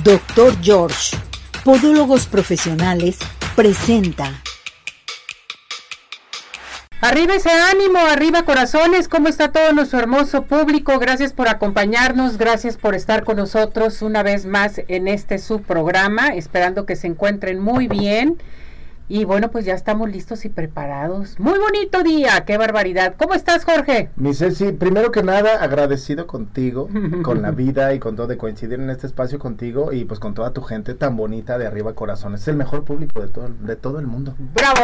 Doctor George, Podólogos Profesionales, presenta. Arriba ese ánimo, arriba corazones, ¿cómo está todo nuestro hermoso público? Gracias por acompañarnos, gracias por estar con nosotros una vez más en este subprograma, esperando que se encuentren muy bien. Y bueno, pues ya estamos listos y preparados. Muy bonito día, qué barbaridad. ¿Cómo estás, Jorge? Mi Ceci, primero que nada, agradecido contigo, con la vida y con todo de coincidir en este espacio contigo y pues con toda tu gente tan bonita de arriba corazones. Es el mejor público de todo, de todo el mundo. ¡Bravo!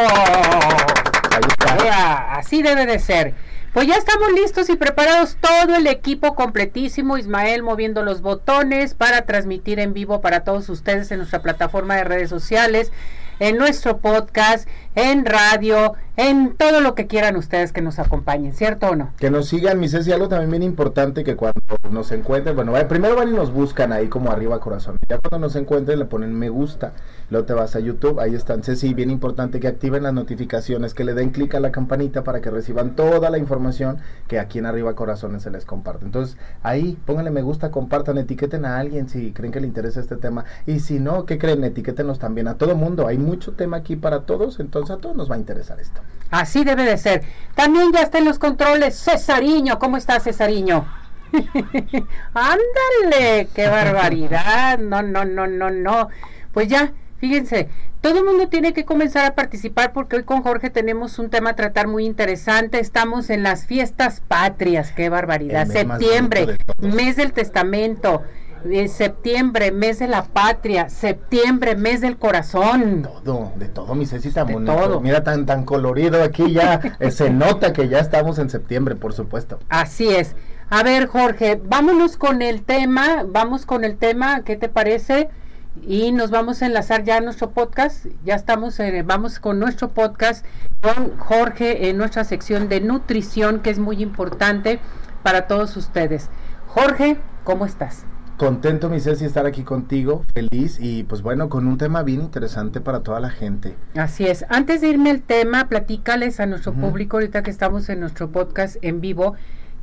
así debe de ser. Pues ya estamos listos y preparados todo el equipo completísimo, Ismael moviendo los botones para transmitir en vivo para todos ustedes en nuestra plataforma de redes sociales en nuestro podcast, en radio, en todo lo que quieran ustedes que nos acompañen, ¿cierto o no? Que nos sigan, mi Ceci, algo también bien importante que cuando nos encuentren, bueno, primero van y nos buscan ahí como arriba corazón, ya cuando nos encuentren le ponen me gusta, luego te vas a YouTube, ahí están, Ceci, bien importante que activen las notificaciones, que le den clic a la campanita para que reciban toda la información que aquí en arriba corazones se les comparte. Entonces, ahí pónganle me gusta, compartan, etiqueten a alguien si creen que le interesa este tema y si no, ¿qué creen? Etiquétenos también a todo mundo, hay mucho tema aquí para todos, entonces a todos nos va a interesar esto. Así debe de ser. También ya está en los controles Cesariño. ¿Cómo está Cesariño? Ándale, qué barbaridad. No, no, no, no, no. Pues ya, fíjense, todo el mundo tiene que comenzar a participar porque hoy con Jorge tenemos un tema a tratar muy interesante. Estamos en las fiestas patrias, qué barbaridad. Septiembre, mes del testamento de septiembre, mes de la patria, septiembre, mes del corazón. Todo, de todo, mi Ceci, tan bonito. Todo. Mira, tan, tan colorido aquí ya, eh, se nota que ya estamos en septiembre, por supuesto. Así es. A ver, Jorge, vámonos con el tema, vamos con el tema, ¿qué te parece? Y nos vamos a enlazar ya a nuestro podcast. Ya estamos, eh, vamos con nuestro podcast con Jorge en nuestra sección de nutrición, que es muy importante para todos ustedes. Jorge, ¿cómo estás? Contento, mi Ceci, estar aquí contigo, feliz y pues bueno, con un tema bien interesante para toda la gente. Así es. Antes de irme al tema, platícales a nuestro público, ahorita que estamos en nuestro podcast en vivo,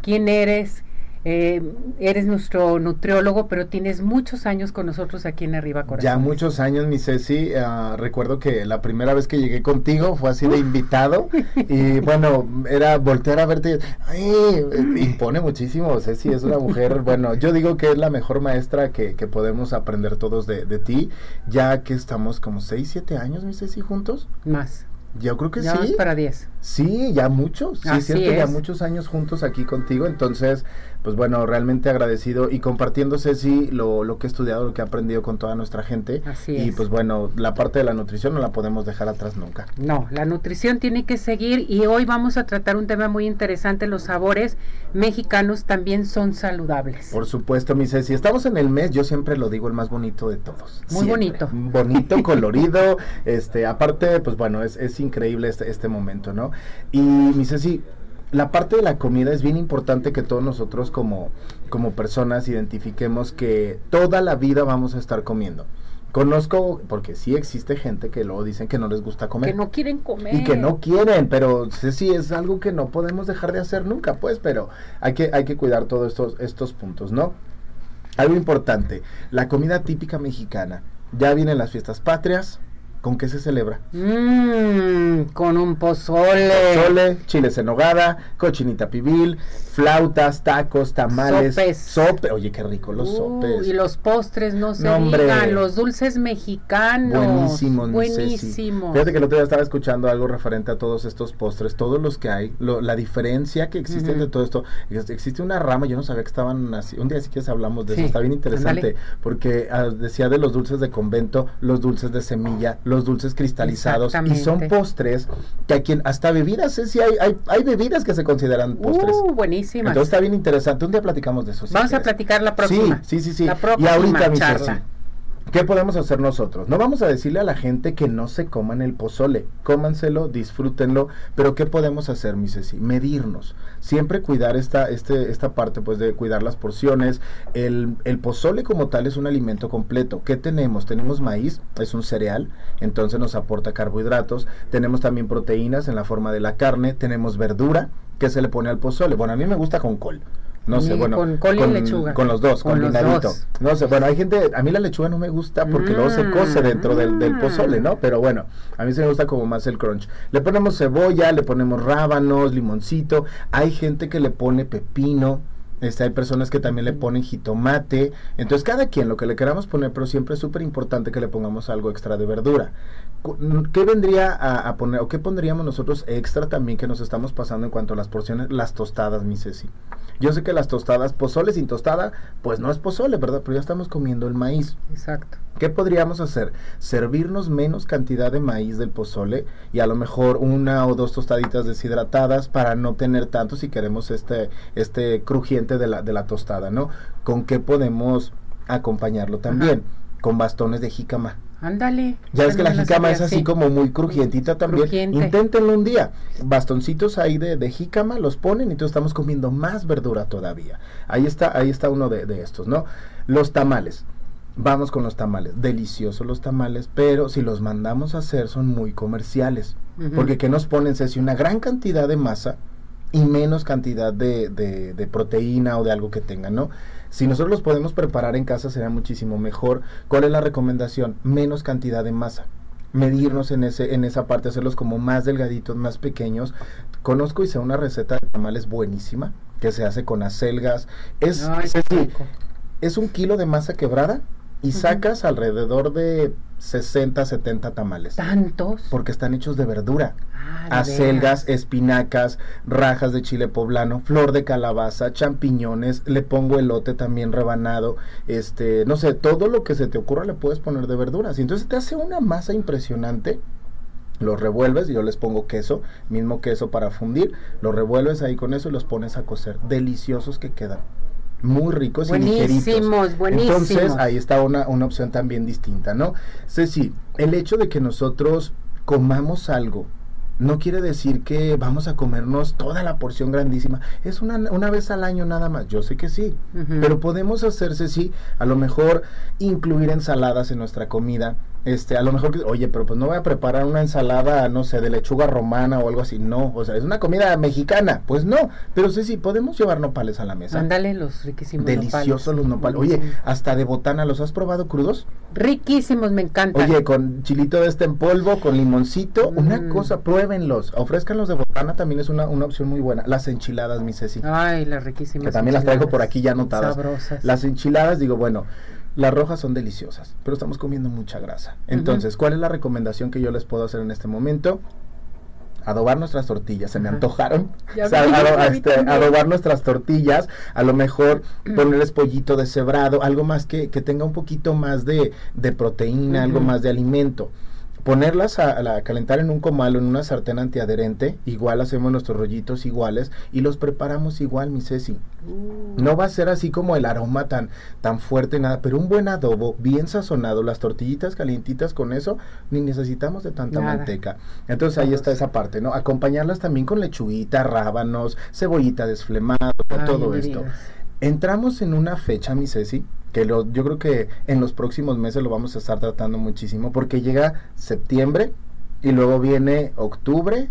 quién eres, eh, eres nuestro nutriólogo, pero tienes muchos años con nosotros aquí en Arriba Corazón. Ya muchos años, mi Ceci. Uh, recuerdo que la primera vez que llegué contigo fue así de invitado. y bueno, era voltear a verte. Ay, impone muchísimo, Ceci. Es una mujer, bueno, yo digo que es la mejor maestra que, que podemos aprender todos de, de, ti, ya que estamos como 6, 7 años, mi Ceci, juntos. Más. Yo creo que ya sí. para 10. Sí, ya muchos. Sí, es cierto, ya muchos años juntos aquí contigo. Entonces, pues bueno, realmente agradecido y compartiendo, Ceci, lo, lo que he estudiado, lo que he aprendido con toda nuestra gente. Así y pues bueno, la parte de la nutrición no la podemos dejar atrás nunca. No, la nutrición tiene que seguir y hoy vamos a tratar un tema muy interesante, los sabores mexicanos también son saludables. Por supuesto, mi Ceci, estamos en el mes, yo siempre lo digo, el más bonito de todos. Muy bonito. Bonito, colorido, este, aparte, pues bueno, es, es increíble este, este momento, ¿no? Y mi Ceci, la parte de la comida es bien importante que todos nosotros como, como personas identifiquemos que toda la vida vamos a estar comiendo. Conozco, porque sí existe gente que luego dicen que no les gusta comer. Que no quieren comer. Y que no quieren, pero sí es algo que no podemos dejar de hacer nunca, pues, pero hay que, hay que cuidar todos estos, estos puntos, ¿no? Algo importante, la comida típica mexicana. Ya vienen las fiestas patrias, ¿Con qué se celebra? Mmm, con un pozole. Pozole, chiles en nogada, cochinita pibil, flautas, tacos, tamales. Sopes. Sope. Oye, qué rico los uh, sopes. Y los postres, no se no, digan, los dulces mexicanos. Buenísimos. Buenísimo. Fíjate que el otro día estaba escuchando algo referente a todos estos postres, todos los que hay, lo, la diferencia que existe uh -huh. de todo esto. Existe una rama, yo no sabía que estaban así. Un día sí que hablamos de sí. eso, está bien interesante. Andale. Porque uh, decía de los dulces de convento, los dulces de semilla, los dulces cristalizados y son postres que aquí hasta bebidas, ¿eh? sí hay, hay, hay, bebidas que se consideran postres. Uh, buenísimas. Entonces está bien interesante. Un día platicamos de eso. Vamos a platicar la próxima. Sí, sí, sí. sí. La próxima y ahorita, mi charla. Ceci, ¿Qué podemos hacer nosotros? No vamos a decirle a la gente que no se coman el pozole. Cómanselo, disfrútenlo. Pero ¿qué podemos hacer, mi Ceci? Medirnos. Siempre cuidar esta, este, esta parte, pues, de cuidar las porciones. El, el pozole como tal es un alimento completo. ¿Qué tenemos? Tenemos maíz, es un cereal, entonces nos aporta carbohidratos. Tenemos también proteínas en la forma de la carne. Tenemos verdura que se le pone al pozole. Bueno, a mí me gusta con col No sé, bueno. con col y lechuga. Con los dos, Con los combinadito. dos. No sé, bueno, hay gente, a mí la lechuga no me gusta porque luego se cose dentro del, del Mm. pozole, ¿no? Pero bueno, a mí sí me gusta como más el crunch. Le ponemos cebolla, le ponemos rábanos, limoncito. Hay gente que le pone pepino. Este, hay personas que también le ponen jitomate. Entonces, cada quien lo que le queramos poner, pero siempre es súper importante que le pongamos algo extra de verdura. ¿Qué vendría a, a poner o qué pondríamos nosotros extra también que nos estamos pasando en cuanto a las porciones? Las tostadas, mi Ceci. Yo sé que las tostadas, pozole sin tostada, pues no es pozole, ¿verdad? Pero ya estamos comiendo el maíz. Exacto. ¿Qué podríamos hacer? Servirnos menos cantidad de maíz del pozole y a lo mejor una o dos tostaditas deshidratadas para no tener tanto si queremos este, este crujiente de la, de la tostada, ¿no? ¿Con qué podemos acompañarlo también? Con bastones de jícama. Ándale. Ya ves que la jícama es así como muy crujientita también. Crujiente. Inténtenlo un día. Bastoncitos ahí de, de jícama los ponen y entonces estamos comiendo más verdura todavía. Ahí está, ahí está uno de, de estos, ¿no? Los tamales. Vamos con los tamales. Deliciosos los tamales, pero si los mandamos a hacer son muy comerciales. Porque ¿qué nos ponen, Ceci? Una gran cantidad de masa y menos cantidad de, de- de proteína o de algo que tengan, ¿no? Si nosotros los podemos preparar en casa será muchísimo mejor. ¿Cuál es la recomendación? Menos cantidad de masa. Medirnos en ese en esa parte, hacerlos como más delgaditos, más pequeños. Conozco y sé una receta de tamales buenísima que se hace con acelgas. Es, Ay, un kilo de masa quebrada y sacas alrededor de 60, 70 tamales. Tantos. Porque están hechos de verdura Ah, acelgas, veras. espinacas, rajas de chile poblano, flor de calabaza, champiñones, le pongo elote también rebanado, este, no sé, todo lo que se te ocurra le puedes poner de verduras. Y entonces te hace una masa impresionante. Los revuelves, yo les pongo queso, mismo queso para fundir, los revuelves ahí con eso y los pones a cocer. Deliciosos que quedan. Muy ricos y ligeritos. Buenísimos. Entonces ahí está una, una opción también distinta, ¿no? Ceci, el hecho de que nosotros comamos algo no quiere decir que vamos a comernos toda la porción grandísima. Es una, una vez al año nada más. Yo sé que sí. Pero podemos hacerse, sí, a lo mejor incluir ensaladas en nuestra comida. Este, a lo mejor, oye, pero pues no voy a preparar una ensalada, no sé, de lechuga romana o algo así. No, o sea, es una comida mexicana. Pues no, pero sí, sí, podemos llevar nopales a la mesa. Ándale los riquísimos Deliciosos los nopales. Oye, hasta de botana, ¿los has probado crudos? Riquísimos, me encantan. Oye, con chilito de este en polvo, con limoncito, una Mm. cosa, pruébenlos. Ofrezcanlos de botana, también es una, una opción muy buena. Las enchiladas, mi Ceci. Ay, las riquísimas. que también las traigo por aquí ya anotadas. Sabrosas. Las enchiladas, digo, bueno, las rojas son deliciosas, pero estamos comiendo mucha grasa. Entonces, ¿cuál es la recomendación que yo les puedo hacer en este momento? Adobar nuestras tortillas, se me antojaron. Ya O sea, vi, ado- ya vi este, adobar nuestras tortillas, a lo mejor ponerles pollito deshebrado, algo más que, que tenga un poquito más de, de proteína, algo más de alimento. Ponerlas a, calentar en un comal o en una sartén antiadherente, igual hacemos nuestros rollitos iguales y los preparamos igual, mi Ceci. Uh, No va a ser así como el aroma tan, tan fuerte, nada, pero un buen adobo, bien sazonado, las tortillitas calientitas con eso, ni necesitamos de tanta Nada. manteca. Entonces ahí está esa parte, ¿no? Acompañarlas también con lechuguita, rábanos, cebollita desflemada, todo esto. Entramos en una fecha, mi Ceci, que lo, yo creo que en los próximos meses lo vamos a estar tratando muchísimo, porque llega septiembre y luego viene octubre,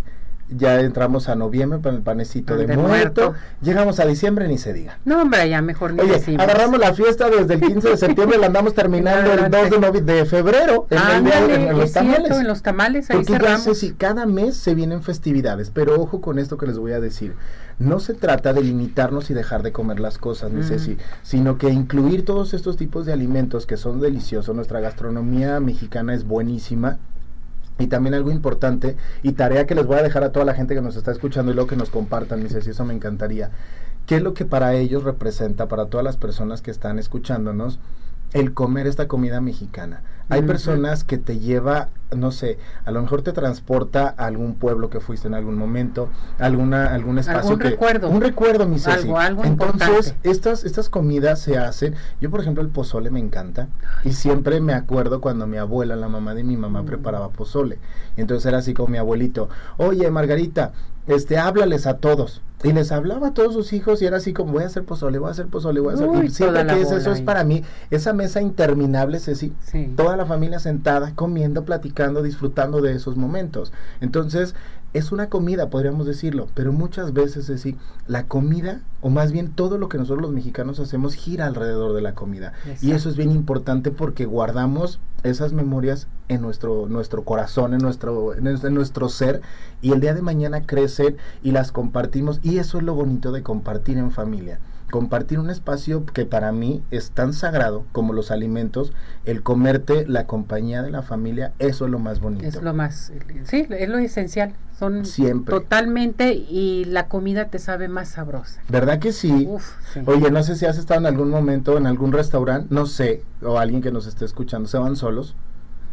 ya entramos a noviembre para el panecito de, De muerto, muerto. llegamos a diciembre, ni se diga. No, hombre, ya mejor ni Oye, decimos. agarramos la fiesta desde el 15 de septiembre, la andamos terminando el 2 de, novi- de febrero, en, el día- Ándale, en- en los cierto, tamales. en los tamales, ahí Porque ya cerramos. sé si cada mes se vienen festividades, pero ojo con esto que les voy a decir. No se trata de limitarnos y dejar de comer las cosas, mi Mm. Ceci, sino que incluir todos estos tipos de alimentos que son deliciosos. Nuestra gastronomía mexicana es buenísima. Y también algo importante y tarea que les voy a dejar a toda la gente que nos está escuchando y luego que nos compartan, mi Ceci, eso me encantaría. ¿Qué es lo que para ellos representa, para todas las personas que están escuchándonos, el comer esta comida mexicana? Hay personas que te lleva, no sé, a lo mejor te transporta a algún pueblo que fuiste en algún momento, alguna, algún espacio Algún que... recuerdo. Un recuerdo, mi Ceci. Algo, algo Entonces, importante. estas, estas comidas se hacen, yo por ejemplo el pozole me encanta y siempre me acuerdo cuando mi abuela, la mamá de mi mamá, Mm. preparaba pozole. Y entonces era así como mi abuelito, oye Margarita, este, háblales a todos. Y les hablaba a todos sus hijos y era así como, voy a hacer pozole, voy a hacer pozole, voy a hacer... Uy, y siempre que es eso es para mí, esa mesa interminable, Ceci, Sí. toda la familia sentada, comiendo, platicando, disfrutando de esos momentos. Entonces, es una comida, podríamos decirlo, pero muchas veces es decir, la comida, o más bien todo lo que nosotros los mexicanos hacemos gira alrededor de la comida. Y eso es bien importante porque guardamos esas memorias en nuestro, nuestro corazón, en nuestro, en nuestro ser, y el día de mañana crecen y las compartimos, y eso es lo bonito de compartir en familia compartir un espacio que para mí es tan sagrado como los alimentos, el comerte, la compañía de la familia, eso es lo más bonito. Es lo más, sí, es lo esencial. Son Siempre. totalmente y la comida te sabe más sabrosa. ¿Verdad que sí? Oye, no sé si has estado en algún momento en algún restaurante, no sé, o alguien que nos esté escuchando, se van solos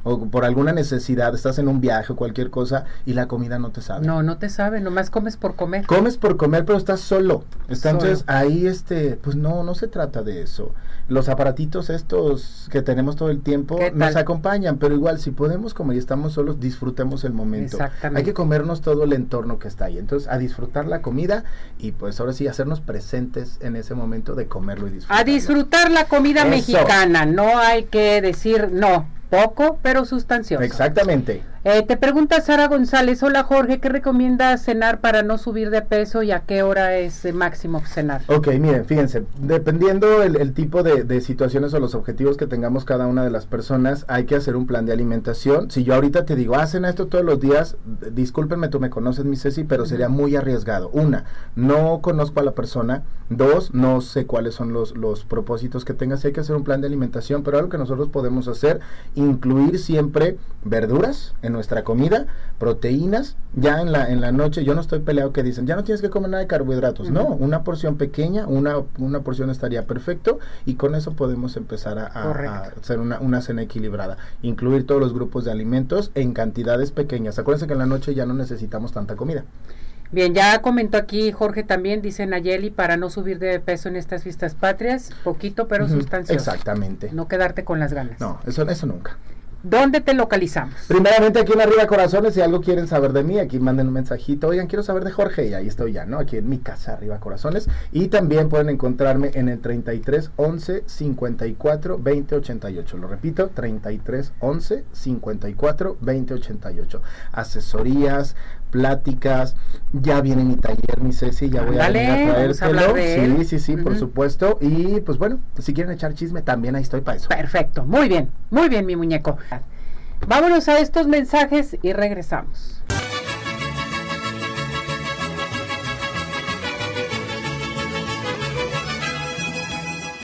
o por alguna necesidad, estás en un viaje o cualquier cosa y la comida no te sabe. No, no te sabe, nomás comes por comer. Comes por comer, pero estás solo. Entonces ahí, este, pues no, no se trata de eso. Los aparatitos estos que tenemos todo el tiempo nos acompañan, pero igual si podemos comer y estamos solos, disfrutemos el momento. Exactamente. Hay que comernos todo el entorno que está ahí. Entonces a disfrutar la comida y pues ahora sí hacernos presentes en ese momento de comerlo y disfrutarlo. A disfrutar la comida mexicana, no hay que decir no poco, pero sustancioso. Exactamente. Eh, te pregunta Sara González, hola Jorge, ¿qué recomienda cenar para no subir de peso y a qué hora es máximo cenar? Ok, miren, fíjense, dependiendo el, tipo de, situaciones o los objetivos que tengamos cada una de las personas, hay que hacer un plan de alimentación. Si yo ahorita te digo, hacen esto todos los días, discúlpenme, tú me conoces, mi Ceci, pero sería muy arriesgado. Una, no conozco a la persona. Dos, no sé cuáles son los, los propósitos que tengas. Hay que hacer un plan de alimentación, pero algo que nosotros podemos hacer, incluir siempre verduras, nuestra comida, proteínas, ya en la, en la noche, yo no estoy peleado que dicen, ya no tienes que comer nada de carbohidratos, no, una porción pequeña, una, una porción estaría perfecto y con eso podemos empezar a, hacer una, una cena equilibrada, incluir todos los grupos de alimentos en cantidades pequeñas. Acuérdense que en la noche ya no necesitamos tanta comida. Bien, ya comentó aquí Jorge también, dice Nayeli, para no subir de peso en estas fiestas patrias, poquito pero sustancioso. Exactamente. No quedarte con las ganas. No, eso, eso nunca. ¿Dónde te localizamos? Primeramente aquí en Arriba Corazones, si algo quieren saber de mí, aquí manden un mensajito, oigan, quiero saber de Jorge, y ahí estoy ya, ¿no? Aquí en mi casa, Arriba Corazones. Y también pueden encontrarme en el 33 11 54 20 88. Lo repito, 33 11 54 20 88. Asesorías, pláticas, ya viene mi taller, mi Ceci, ya voy a venir a traértelo. Sí, sí, sí, por supuesto. Y pues bueno, si quieren echar chisme, también ahí estoy para eso. Perfecto, muy bien, muy bien, mi muñeco. Vámonos a estos mensajes y regresamos.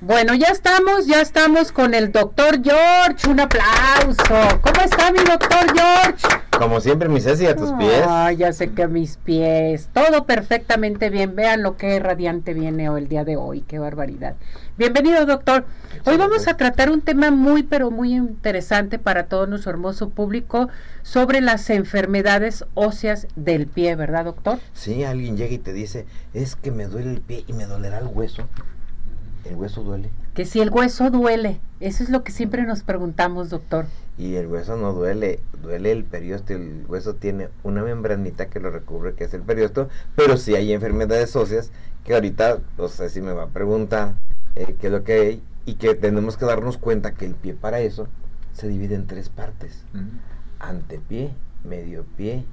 Bueno, ya estamos, ya estamos con el doctor George. Un aplauso. ¿Cómo está mi doctor George? Como siempre, mi Ceci, a tus pies. Ay, ya sé que a mis pies. Todo perfectamente bien. Vean lo que radiante viene el día de hoy. Qué barbaridad. Bienvenido, doctor. Hoy vamos a tratar un tema muy, pero muy interesante para todo nuestro hermoso público sobre las enfermedades óseas del pie, ¿verdad, doctor? Sí, alguien llega y te dice, es que me duele el pie y me dolerá el hueso. ¿El hueso duele? Que si el hueso duele, eso es lo que siempre nos preguntamos, doctor. Y el hueso no duele, duele el periosto. El hueso tiene una membranita que lo recubre, que es el periosto, pero si hay enfermedades óseas, que ahorita, no sé si me va a preguntar eh, qué es lo que hay, y que tenemos que darnos cuenta que el pie para eso se divide en tres partes: antepié, medio pie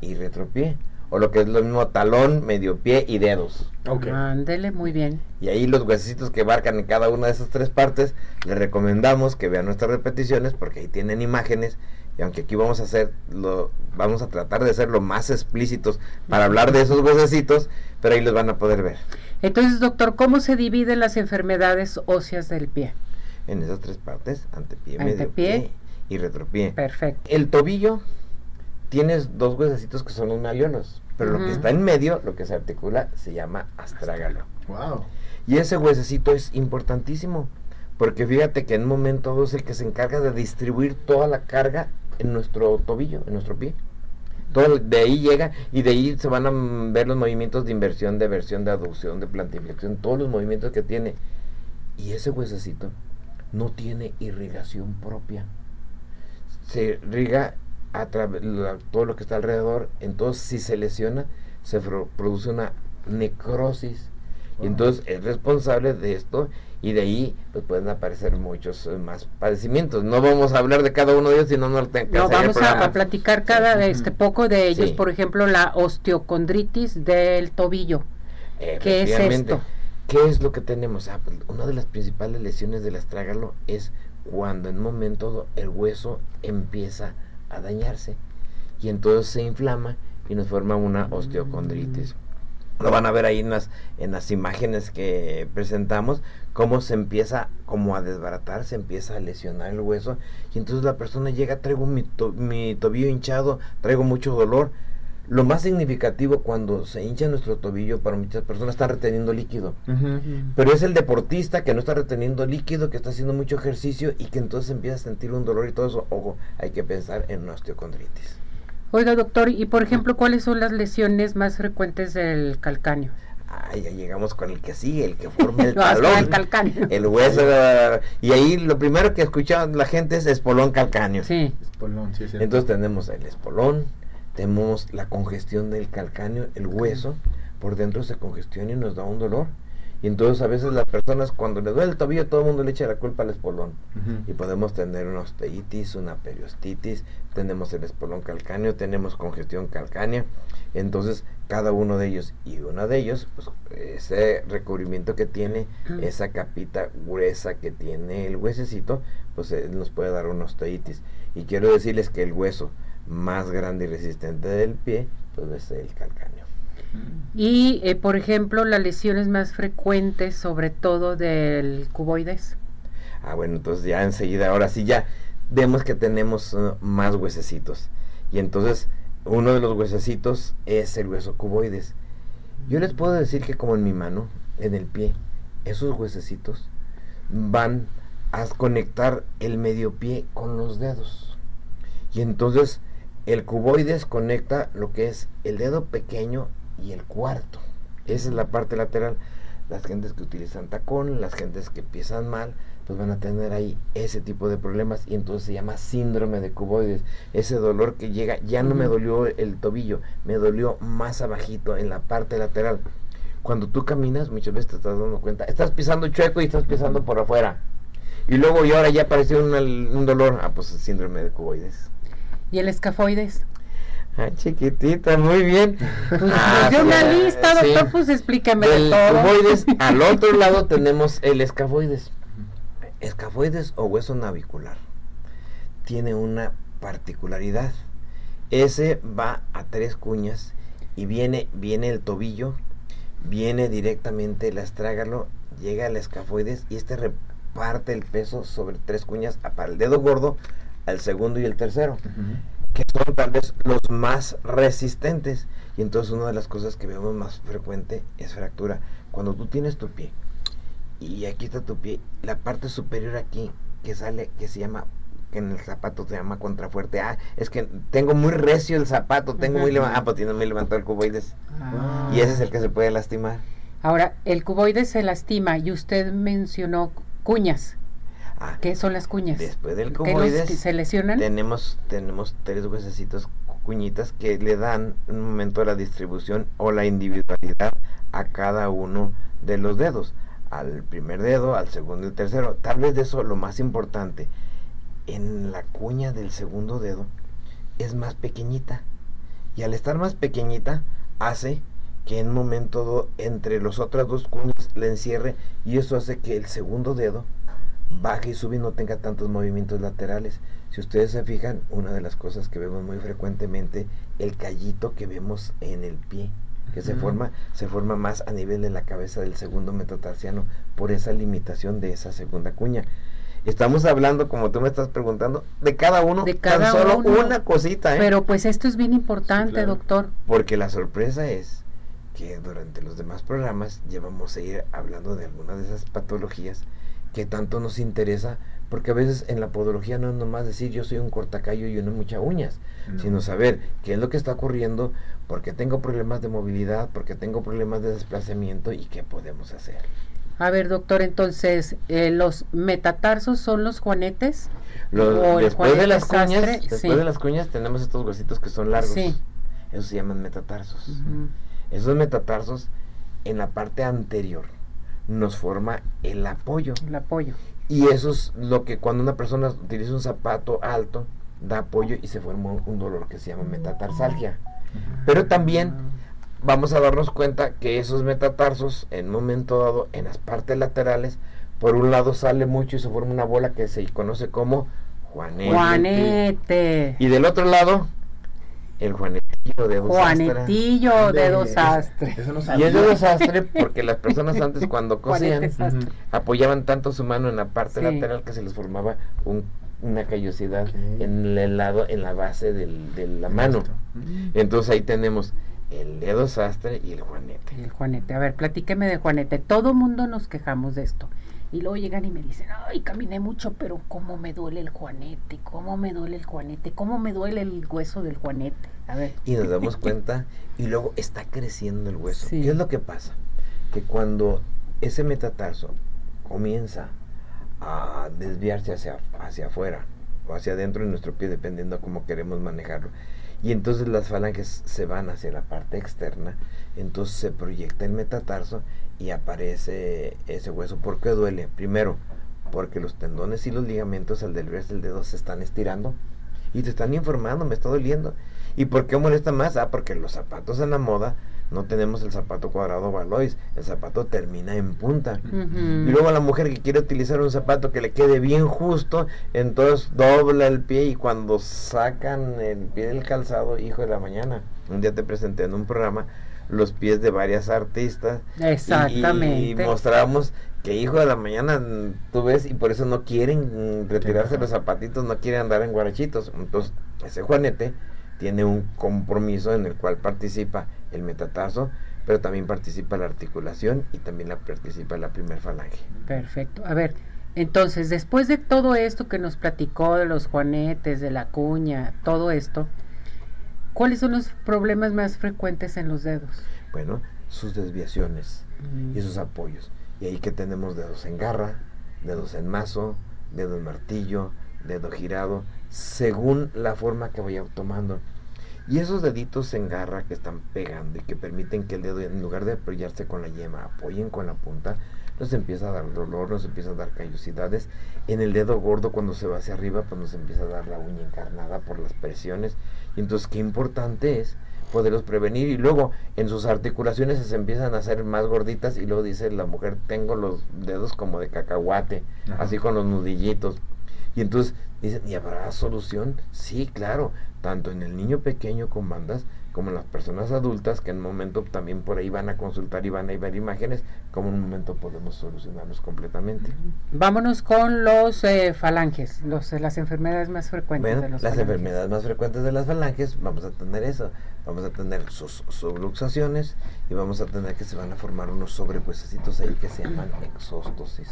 y retropié o lo que es lo mismo talón, medio pie y dedos. Okay. Ándele, muy bien. Y ahí los huesecitos que marcan en cada una de esas tres partes, les recomendamos que vean nuestras repeticiones porque ahí tienen imágenes y aunque aquí vamos a hacer lo vamos a tratar de ser lo más explícitos para hablar de esos huesecitos, pero ahí los van a poder ver. Entonces, doctor, ¿cómo se dividen las enfermedades óseas del pie? En esas tres partes, antepié, medio pie y retropié. Perfecto. El tobillo tienes dos huesecitos que son los maliolos, pero lo que está en medio, lo que se articula, se llama astrágalo. Wow. Y ese huesecito es importantísimo, porque fíjate que en un momento es el que se encarga de distribuir toda la carga en nuestro tobillo, en nuestro pie. Todo de ahí llega y de ahí se van a ver los movimientos de inversión, de versión, de aducción, de plantiflexión, todos los movimientos que tiene. Y ese huesecito no tiene irrigación propia. Se irriga a todo lo que está alrededor, entonces si se lesiona, se produce una necrosis. Y entonces es responsable de esto y de ahí pues pueden aparecer muchos eh, más padecimientos. No vamos a hablar de cada uno de ellos, sino no, no vamos a, platicar cada este poco de ellos, por ejemplo, la osteocondritis del tobillo. ¿Qué es esto? ¿Qué es lo que tenemos? Ah, pues, una de las principales lesiones del astrágalo es cuando en un momento el hueso empieza a dañarse y entonces se inflama y nos forma una osteocondritis. Lo van a ver ahí en las, en las imágenes que presentamos, cómo se empieza como a desbaratar, se empieza a lesionar el hueso y entonces la persona llega, traigo mi, mi tobillo hinchado, traigo mucho dolor, lo más significativo cuando se hincha nuestro tobillo para muchas personas está reteniendo líquido. Pero es el deportista que no está reteniendo líquido, que está haciendo mucho ejercicio y que entonces empieza a sentir un dolor y todo eso. Ojo, hay que pensar en una osteocondritis. Oiga, doctor, y por ejemplo, ¿cuáles son las lesiones más frecuentes del calcáneo? Ay, ya llegamos con el que sigue, el que forma el talón. el calcáneo. El hueso. Y ahí lo primero que escucha la gente es espolón calcáneo. Sí. Espolón, sí, sí. Entonces tenemos el espolón, tenemos la congestión del calcáneo, el hueso, por dentro se congestiona y nos da un dolor. Y entonces a veces las personas cuando le duele el tobillo todo el mundo le echa la culpa al espolón. Y podemos tener una osteitis, una periostitis, tenemos el espolón calcáneo, tenemos congestión calcánea. Entonces cada uno de ellos y uno de ellos, pues, ese recubrimiento que tiene, esa capita gruesa que tiene el huesecito, pues eh, nos puede dar una osteitis. Y quiero decirles que el hueso más grande y resistente del pie, pues es el calcáneo. Y, eh, por ejemplo, las lesiones más frecuentes, sobre todo del cuboides. Ah, bueno, entonces ya enseguida, ahora sí ya vemos que tenemos uh, más huesecitos. Y entonces, uno de los huesecitos es el hueso cuboides. Yo les puedo decir que como en mi mano, en el pie, esos huesecitos van a conectar el medio pie con los dedos. Y entonces el cuboides conecta lo que es el dedo pequeño y el cuarto. Esa es la parte lateral. Las gentes que utilizan tacón, las gentes que piensan mal, pues van a tener ahí ese tipo de problemas y entonces se llama síndrome de cuboides. Ese dolor que llega, ya no me dolió el tobillo, me dolió más abajito en la parte lateral. Cuando tú caminas, muchas veces te estás dando cuenta, estás pisando chueco y estás pisando por afuera. Y luego y ahora ya apareció un, un dolor, ah, pues síndrome de cuboides. ¿Y el escafoides? Ah, chiquitita, muy bien. Pues, ah, pues una lista, doctor, pues explíqueme de todo. al otro lado tenemos el escafoides. Escafoides o hueso navicular. Tiene una particularidad. Ese va a tres cuñas y viene, viene el tobillo, viene directamente el astrágalo, llega al escafoides y este reparte el peso sobre tres cuñas para el dedo gordo, al segundo y el tercero, que son tal vez los más resistentes. Y entonces una de las cosas que vemos más frecuente es fractura. Cuando tú tienes tu pie y aquí está tu pie, la parte superior aquí que sale, que se llama que en el zapato se llama contrafuerte. Ah, es que tengo muy recio el zapato, tengo muy levantado. Ah, pues tiene muy levantado el cuboides. Ah. Y ese es el que se puede lastimar. Ahora, el cuboide se lastima y usted mencionó cuñas. Ah, ¿Qué son las cuñas? después del ¿Qué los cuboides que se lesionan? tenemos tenemos tres huesecitos cuñitas que le dan un momento la distribución o la individualidad a cada uno de los dedos al primer dedo al segundo y tercero tal vez de eso lo más importante en la cuña del segundo dedo es más pequeñita y al estar más pequeñita hace que en un momento do- entre las otras dos cuñas le encierre y eso hace que el segundo dedo baje y sube y no tenga tantos movimientos laterales. Si ustedes se fijan, una de las cosas que vemos muy frecuentemente, el callito que vemos en el pie, que se forma, se forma más a nivel de la cabeza del segundo metatarsiano por esa limitación de esa segunda cuña. Estamos hablando, como tú me estás preguntando, de cada uno, De cada tan solo uno. una cosita, ¿eh? Pero pues esto es bien importante, Sí, claro. doctor. Porque la sorpresa es que durante los demás programas ya vamos a ir hablando de algunas de esas patologías que tanto nos interesa, porque a veces en la podología no es nomás decir yo soy un cortacayo y uno mucha uñas, No. sino saber qué es lo que está ocurriendo, porque tengo problemas de movilidad, porque tengo problemas de desplazamiento y qué podemos hacer. A ver, doctor, entonces, eh, ¿los metatarsos son los juanetes? Lo- O el después de las cuñas, sastre, después sí. de las cuñas tenemos estos huesitos que son largos. Sí. Esos se llaman metatarsos. Esos metatarsos en la parte anterior nos forma el apoyo. El apoyo. Y eso es lo que cuando una persona utiliza un zapato alto, da apoyo y se forma un- dolor que se llama metatarsalgia. Pero también vamos a darnos cuenta que esos metatarsos, en un momento dado, en las partes laterales, por un lado sale mucho y se forma una bola que se conoce como juanete. Juanete. Y del otro lado, el juanetillo de Juanetillo, dedo eso- sastre. Eso no Y es de desastre porque las personas antes cuando cosían. Ujú. apoyaban tanto su mano en la parte Sí. lateral que se les formaba un- una callosidad en el lado, en la base del- de la mano. Mm. Entonces ahí tenemos el dedo sastre y el juanete. el Juanete. A ver, platíqueme de Juanete. Todo mundo nos quejamos de esto. Y luego llegan y me dicen, ay, caminé mucho, pero cómo me duele el Juanete, cómo me duele el Juanete, cómo me duele el hueso del Juanete. A ver. Y nos damos cuenta y luego está creciendo el hueso. Sí. ¿Qué es lo que pasa? Que cuando ese metatarso comienza a desviarse hacia, hacia afuera o hacia adentro de nuestro pie, dependiendo a cómo queremos manejarlo, y entonces las falanges se van hacia la parte externa, entonces se proyecta el metatarso y aparece ese hueso. ¿Por qué duele? Primero, porque los tendones y los ligamentos al desviarse el dedo se están estirando y te están informando, me está doliendo. ¿Y por qué molesta más? Ah, porque los zapatos en la moda no tenemos el zapato cuadrado balois, el zapato termina en punta. Y luego la mujer que quiere utilizar un zapato que le quede bien justo, entonces dobla el pie y cuando sacan el pie del calzado, hijo de la mañana, un día te presenté en un programa los pies de varias artistas y- Exactamente. y, mostramos que hijo de la mañana tú ves y por eso no quieren retirarse Claro. los zapatitos, no quieren andar en guarachitos. Entonces, ese Juanete tiene un compromiso en el cual participa el metatarso, pero también participa la articulación y también la participa la primer falange. Perfecto. A ver, entonces, después de todo esto que nos platicó de los juanetes, de la cuña, todo esto, ¿cuáles son los problemas más frecuentes en los dedos? Bueno, sus desviaciones Mm. y sus apoyos. Y ahí que tenemos dedos en garra, dedos en mazo, dedo en martillo, dedo girado, según la forma que vaya tomando. Y esos deditos en garra que están pegando y que permiten que el dedo, en lugar de apoyarse con la yema, apoyen con la punta, nos empieza a dar dolor, nos empieza a dar callosidades. En el dedo gordo, cuando se va hacia arriba, pues nos empieza a dar la uña encarnada por las presiones. Y entonces, qué importante es poderlos prevenir. Y luego, en sus articulaciones se empiezan a hacer más gorditas. Y luego dice la mujer: Tengo los dedos como de cacahuate, Ajá. así con los nudillitos. Y entonces dicen, ¿y habrá solución? Sí, claro, tanto en el niño pequeño con bandas como las personas adultas que en un momento también por ahí van a consultar y van a ver imágenes, como en un momento podemos solucionarlos completamente. Vámonos con los eh, falanges, los, las enfermedades más frecuentes de los Las enfermedades más frecuentes de las falanges, vamos a tener eso, vamos a tener sus subluxaciones y vamos a tener que se van a formar unos sobrepuesecitos ahí que se llaman exóstosis.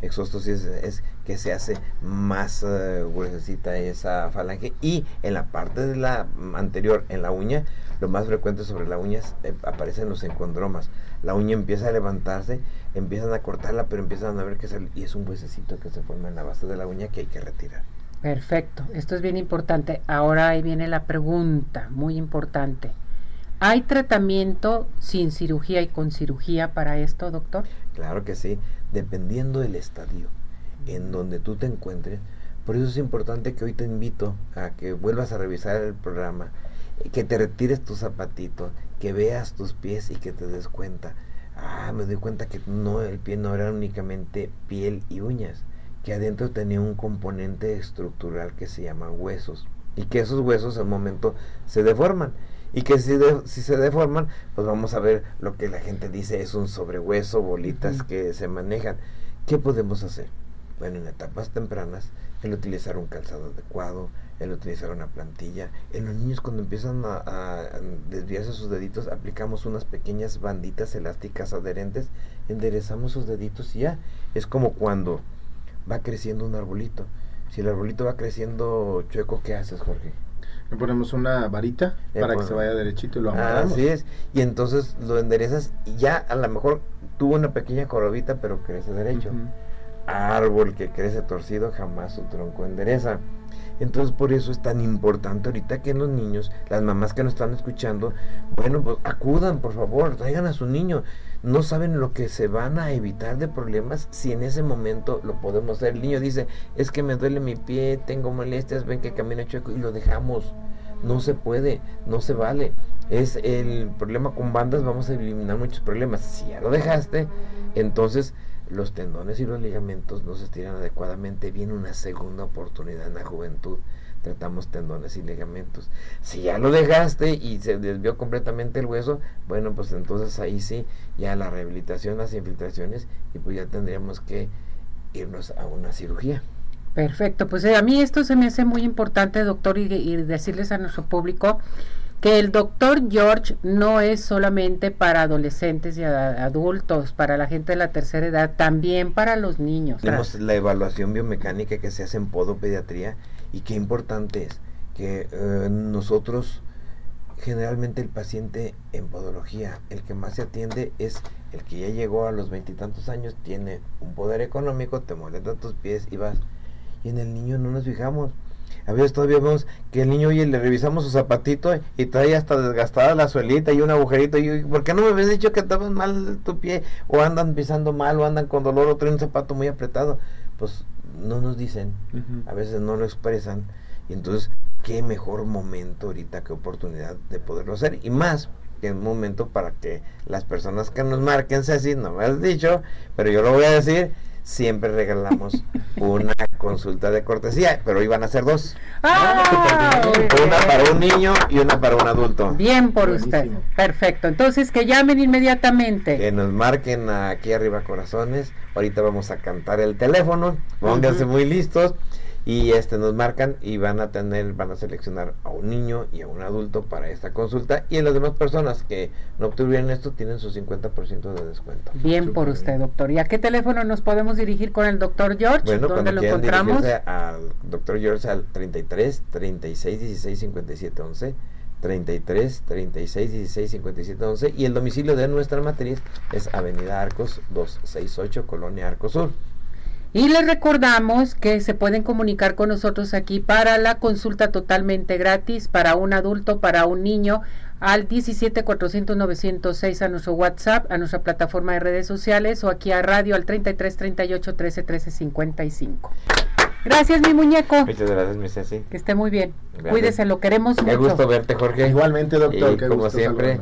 Exóstosis es, que se hace más uh, gruesecita esa falange y en la parte de la anterior, en la uña, lo más frecuente sobre la uña eh, aparecen los encondromas. La uña empieza a levantarse, empiezan a cortarla, pero empiezan a ver que sale, y es un huesecito que se forma en la base de la uña que hay que retirar. Perfecto, esto es bien importante. Ahora ahí viene la pregunta, muy importante. ¿Hay tratamiento sin cirugía y con cirugía para esto, doctor? Claro que sí, dependiendo del estadio en donde tú te encuentres. Por eso es importante que hoy te invito a que vuelvas a revisar el programa que te retires tu zapatito, que veas tus pies y que te des cuenta. Ah, me doy cuenta que no, el pie no era únicamente piel y uñas, que adentro tenía un componente estructural que se llama huesos y que esos huesos al momento se deforman y que si, si se deforman, pues vamos a ver lo que la gente dice es un sobrehueso, bolitas que se manejan. ¿Qué podemos hacer? Bueno, en etapas tempranas, el utilizar un calzado adecuado, el utilizar una plantilla. En los niños cuando empiezan a, desviarse sus deditos, aplicamos unas pequeñas banditas elásticas adherentes, enderezamos sus deditos y ya. Es como cuando va creciendo un arbolito. Si el arbolito va creciendo chueco, ¿qué haces, Jorge? Le ponemos una varita eh, para que se vaya derechito y lo amarramos. Así es. Y entonces lo enderezas y ya a lo mejor tuvo una pequeña corobita, pero crece derecho. Árbol que crece torcido jamás su tronco endereza. Entonces por eso es tan importante ahorita que los niños, las mamás que nos están escuchando, bueno, pues acudan, por favor, traigan a su niño. No saben lo que se van a evitar de problemas si en ese momento lo podemos hacer. El niño dice, es que me duele mi pie, tengo molestias, ven que camina chueco y lo dejamos. No se puede, no se vale. Es el problema con bandas, vamos a eliminar muchos problemas. Si ya lo dejaste, entonces los tendones y los ligamentos no se estiran adecuadamente, viene una segunda oportunidad en la juventud. Tratamos tendones y ligamentos. Si ya lo dejaste y se desvió completamente el hueso, bueno, pues entonces ahí sí, ya la rehabilitación, las infiltraciones, y pues ya tendríamos que irnos a una cirugía. Perfecto, pues eh, a mí esto se me hace muy importante, doctor, y decirles a nuestro público que el doctor George no es solamente para adolescentes y adultos, para la gente de la tercera edad, también para los niños. Tenemos la evaluación biomecánica que se hace en podopediatría y qué importante es que eh, nosotros generalmente el paciente en podología, el que más se atiende es el que ya llegó a los veintitantos años, tiene un poder económico, te molesta tus pies y vas. Y en el niño no nos fijamos a veces todavía vemos que el niño, oye, le revisamos su zapatito y trae hasta desgastada la suelita y un agujerito. Y ¿por qué no me habías dicho que estabas mal tu pie? O andan pisando mal, o andan con dolor, o traen un zapato muy apretado. Pues no nos dicen, a veces no lo expresan. Y entonces, qué mejor momento ahorita, qué oportunidad de poderlo hacer. Y más, que un momento para que las personas que nos marquen, así, no me has dicho, pero yo lo voy a decir siempre regalamos una consulta de cortesía, pero hoy van a ser dos. Ah, una para un niño y una para un adulto. Bien por usted. Perfecto. Entonces que llamen inmediatamente. Que nos marquen aquí arriba corazones. Ahorita vamos a cantar el teléfono. Pónganse muy listos y este nos marcan y van a tener van a seleccionar a un niño y a un adulto para esta consulta y las demás personas que no obtuvieron esto tienen su 50% de descuento. Bien por usted, doctor. ¿Y a qué teléfono nos podemos dirigir con el doctor George? Bueno, ¿Dónde lo encontramos? al doctor George al 33 36 16 57 11 33 36 16 57 11 y el domicilio de nuestra matriz es Avenida Arcos 268 Colonia Arcos Sur. Y les recordamos que se pueden comunicar con nosotros aquí para la consulta totalmente gratis para un adulto, para un niño, al 17 400 906 a nuestro WhatsApp, a nuestra plataforma de redes sociales o aquí a radio al 33 38 13 13 55. Gracias, mi muñeco. Muchas gracias, mi Ceci. Que esté muy bien. Cuídese, lo queremos mucho. Qué gusto verte, Jorge. Igualmente, doctor. Y como siempre,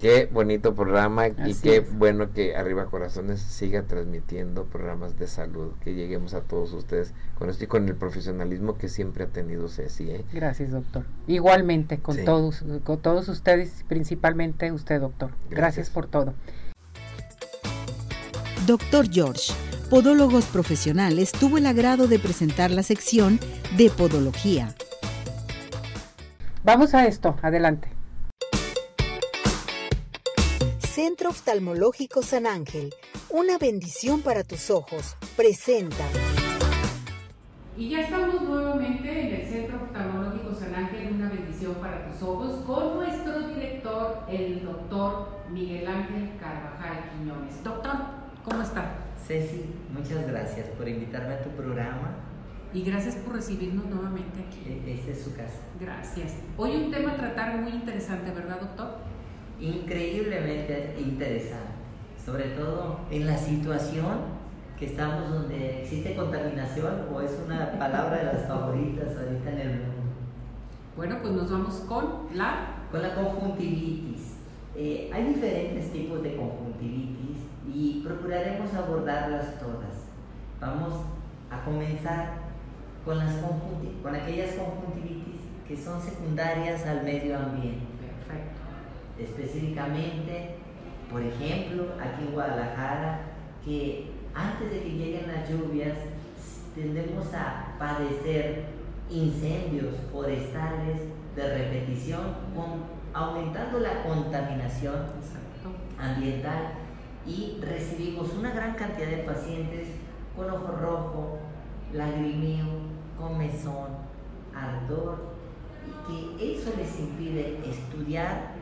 Qué bonito programa y qué es. bueno que Arriba Corazones siga transmitiendo programas de salud, que lleguemos a todos ustedes con esto y con el profesionalismo que siempre ha tenido Ceci. ¿eh? Gracias, doctor. Igualmente con Sí. todos, con todos ustedes, principalmente usted, doctor. Gracias. Gracias por todo. Doctor George, Podólogos Profesionales, tuvo el agrado de presentar la sección de Podología. Vamos a esto, adelante. Centro Oftalmológico San Ángel, una bendición para tus ojos, presenta. Y ya estamos nuevamente en el Centro Oftalmológico San Ángel, una bendición para tus ojos, con nuestro director, el doctor Miguel Ángel Carvajal Quiñones. Doctor, ¿cómo está? Ceci, muchas gracias por invitarme a tu programa. Y gracias por recibirnos nuevamente aquí. E- Esta es su casa. Gracias. Hoy un tema a tratar muy interesante, ¿verdad, doctor? Increíblemente interesante, sobre todo en la situación que estamos donde existe contaminación o es una palabra de las favoritas ahorita en el mundo. Bueno, pues nos vamos con la... Con la conjuntivitis. Eh, hay diferentes tipos de conjuntivitis y procuraremos abordarlas todas. Vamos a comenzar con, las con aquellas conjuntivitis que son secundarias al medio ambiente. Específicamente, por ejemplo, aquí en Guadalajara, que antes de que lleguen las lluvias tendemos a padecer incendios forestales de repetición, con, aumentando la contaminación Exacto. ambiental y recibimos una gran cantidad de pacientes con ojo rojo, lagrimeo, comezón, ardor y que eso les impide estudiar,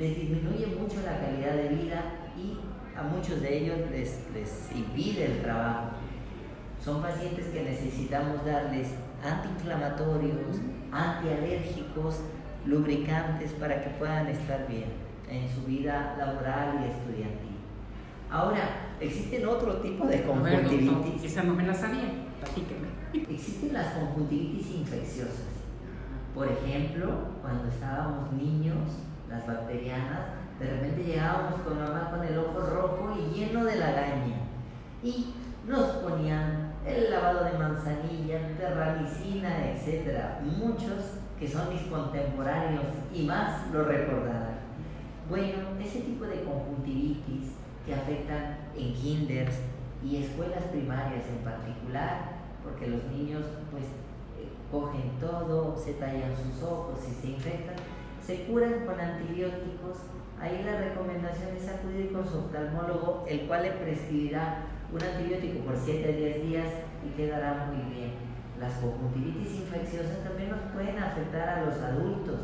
les disminuye mucho la calidad de vida y a muchos de ellos les, les impide el trabajo. Son pacientes que necesitamos darles antiinflamatorios, antialérgicos, lubricantes para que puedan estar bien en su vida laboral y estudiantil. Ahora, existen otro tipo de A ver, doctor, conjuntivitis. esa no me la sabía. Platíqueme. Existen las conjuntivitis infecciosas. Por ejemplo, cuando estábamos niños, las bacterianas, de repente llegábamos con mamá con el ojo rojo y lleno de lagaña. Y nos ponían el lavado de manzanilla, terramicina, etc. Muchos que son mis contemporáneos y más lo recordarán. Bueno, ese tipo de conjuntivitis que afectan en kinders y escuelas primarias en particular, porque los niños pues eh, cogen todo, se tallan sus ojos y se infectan, se curan con antibióticos. Ahí la recomendación es acudir con su oftalmólogo, el cual le prescribirá un antibiótico por 7 a 10 días y quedará muy bien. Las conjuntivitis infecciosas también nos pueden afectar a los adultos.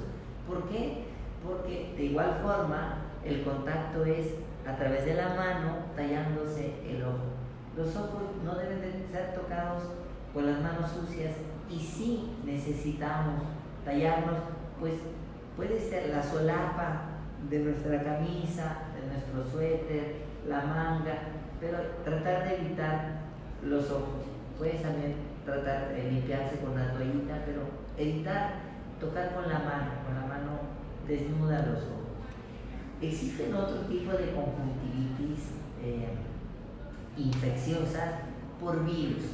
¿Por qué? Porque de igual forma el contacto es a través de la mano tallándose el ojo. Los ojos no deben de ser tocados con las manos sucias y si necesitamos tallarnos, pues puede ser la solapa de nuestra camisa, de nuestro suéter, la manga, pero tratar de evitar los ojos. Puedes también tratar de limpiarse con una toallita, pero evitar tocar con la mano, con la mano desnuda los ojos. Existen otro tipo de conjuntivitis eh, infecciosas por virus.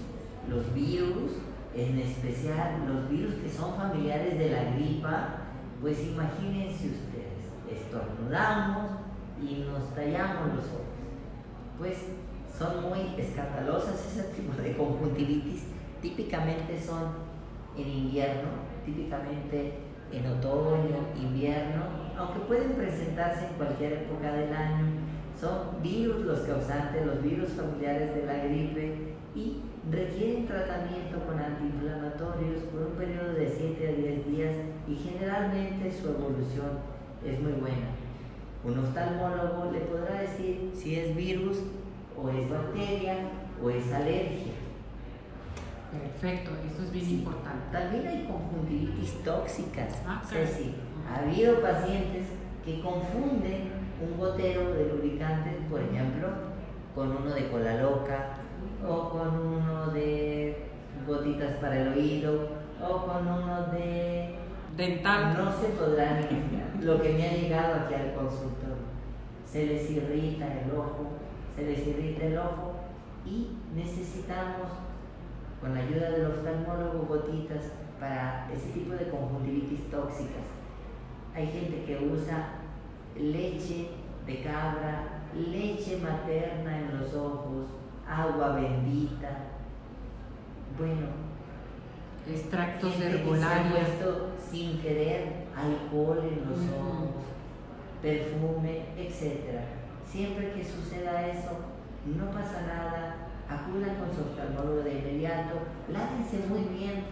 Los virus, en especial los virus que son familiares de la gripa, pues imagínense ustedes, estornudamos y nos tallamos los ojos. Pues son muy escandalosas ese tipo de conjuntivitis. Típicamente son en invierno, típicamente en otoño, invierno, aunque pueden presentarse en cualquier época del año. Son virus los causantes, los virus familiares de la gripe y requieren tratamiento con antiinflamatorios por un periodo de 7 a 10 días y generalmente su evolución es muy buena. Un oftalmólogo le podrá decir si es virus o es bacteria o es alergia. Perfecto, eso es bien importante. También hay conjuntivitis tóxicas. Ah. Ceci. Ha habido pacientes que confunden un gotero de lubricante, por ejemplo, con uno de cola loca o con uno de gotitas para el oído o con uno de Dental. no se podrán imaginar. lo que me ha llegado aquí al consultorio. Se les irrita el ojo, se les irrita el ojo y necesitamos, con la ayuda del oftalmólogo, gotitas para ese tipo de conjuntivitis tóxicas. Hay gente que usa leche de cabra, leche materna en los ojos, agua bendita. Bueno, extractos ha puesto sin querer alcohol en los ojos, perfume, etc. Siempre que suceda eso, no pasa nada, acudan con su oftalmólogo de inmediato, lávense muy bien,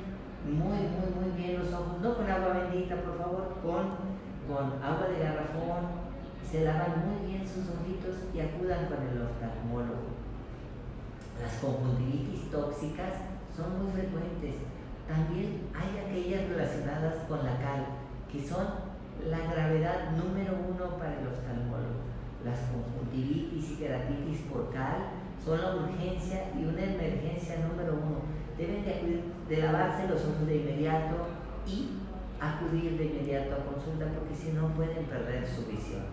muy, muy, muy bien los ojos, no con agua bendita, por favor, con, con agua de garrafón, se lavan muy bien sus ojitos y acudan con el oftalmólogo. Las conjuntivitis tóxicas son muy frecuentes. También hay aquellas relacionadas con la cal, que son la gravedad número uno para el oftalmólogo. Las conjuntivitis y queratitis por cal son la urgencia y una emergencia número uno. Deben de, lavarse los ojos de inmediato y acudir de inmediato a consulta porque si no pueden perder su visión.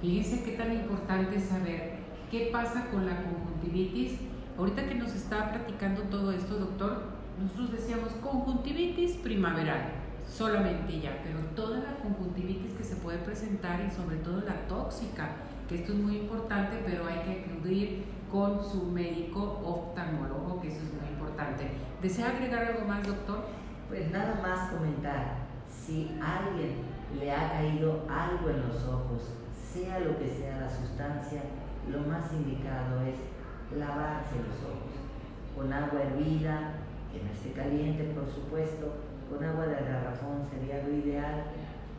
Fíjense qué tan importante es saber qué pasa con la conjuntivitis. Ahorita que nos está platicando todo esto, doctor, nosotros decíamos conjuntivitis primaveral, solamente ya, pero toda la conjuntivitis que se puede presentar y sobre todo la tóxica, que esto es muy importante, pero hay que acudir con su médico oftalmólogo, que eso es muy importante. ¿Desea agregar algo más, doctor? Pues nada más comentar, si alguien le ha caído algo en los ojos, sea lo que sea la sustancia, lo más indicado es lavarse los ojos con agua hervida, que no esté caliente por supuesto, con agua de garrafón sería lo ideal,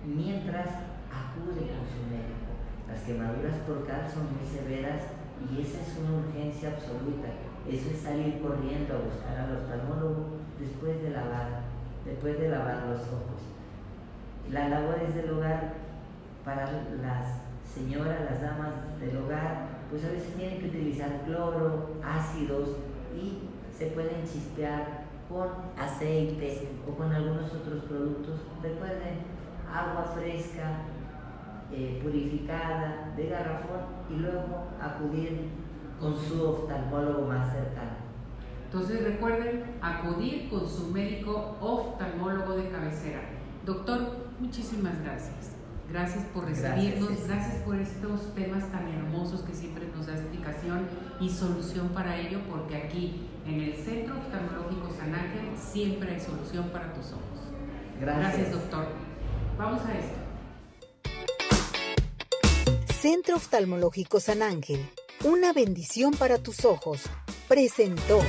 mientras acude con su médico. Las quemaduras por cal son muy severas y esa es una urgencia absoluta. Eso es salir corriendo a buscar al oftalmólogo después de lavar, después de lavar los ojos. Las labores del hogar para las señoras, las damas del hogar, pues a veces tienen que utilizar cloro, ácidos y se pueden chispear con aceite o con algunos otros productos. Recuerden, agua fresca, eh, purificada, de garrafón y luego acudir con su oftalmólogo más cercano. Entonces recuerden acudir con su médico oftalmólogo de cabecera. Doctor, muchísimas gracias. Gracias por Gracias, recibirnos, gracias por estos temas tan hermosos que siempre nos da explicación y solución para ello, porque aquí en el Centro Oftalmológico San Ángel siempre hay solución para tus ojos. Gracias. doctor. Vamos a esto. Centro Oftalmológico San Ángel, una bendición para tus ojos, presentó.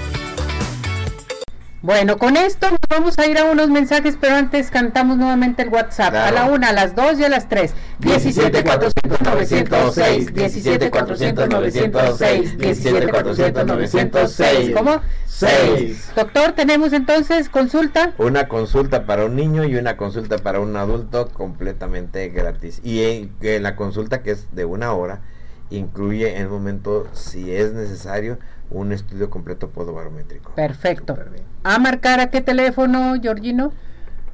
Bueno, con esto nos vamos a ir a unos mensajes, pero antes cantamos nuevamente el WhatsApp. A la una, a las dos y a las tres. 17 400 906, 17 400 906, 17 400 906. ¿Cómo? Seis. Doctor, tenemos entonces consulta. Una consulta para un niño y una consulta para un adulto completamente gratis. Y en, que la consulta que es de una hora incluye en el momento, si es necesario, un estudio completo podobarométrico. Perfecto. ¿A marcar a qué teléfono, Georgino?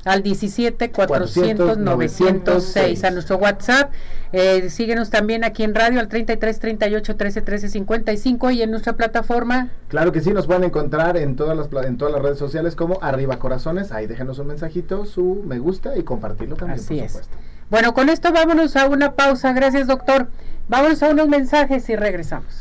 Al 17 400 906 a nuestro WhatsApp. Eh, síguenos también aquí en radio al 33 38 13 13 55 y en nuestra plataforma. Claro que sí, nos pueden encontrar en todas las pla- en todas las redes sociales como Arriba Corazones. Ahí déjenos un mensajito, su me gusta y compartirlo también, Así por es. supuesto. Bueno, con esto vámonos a una pausa. Gracias, doctor. Vámonos a unos mensajes y regresamos.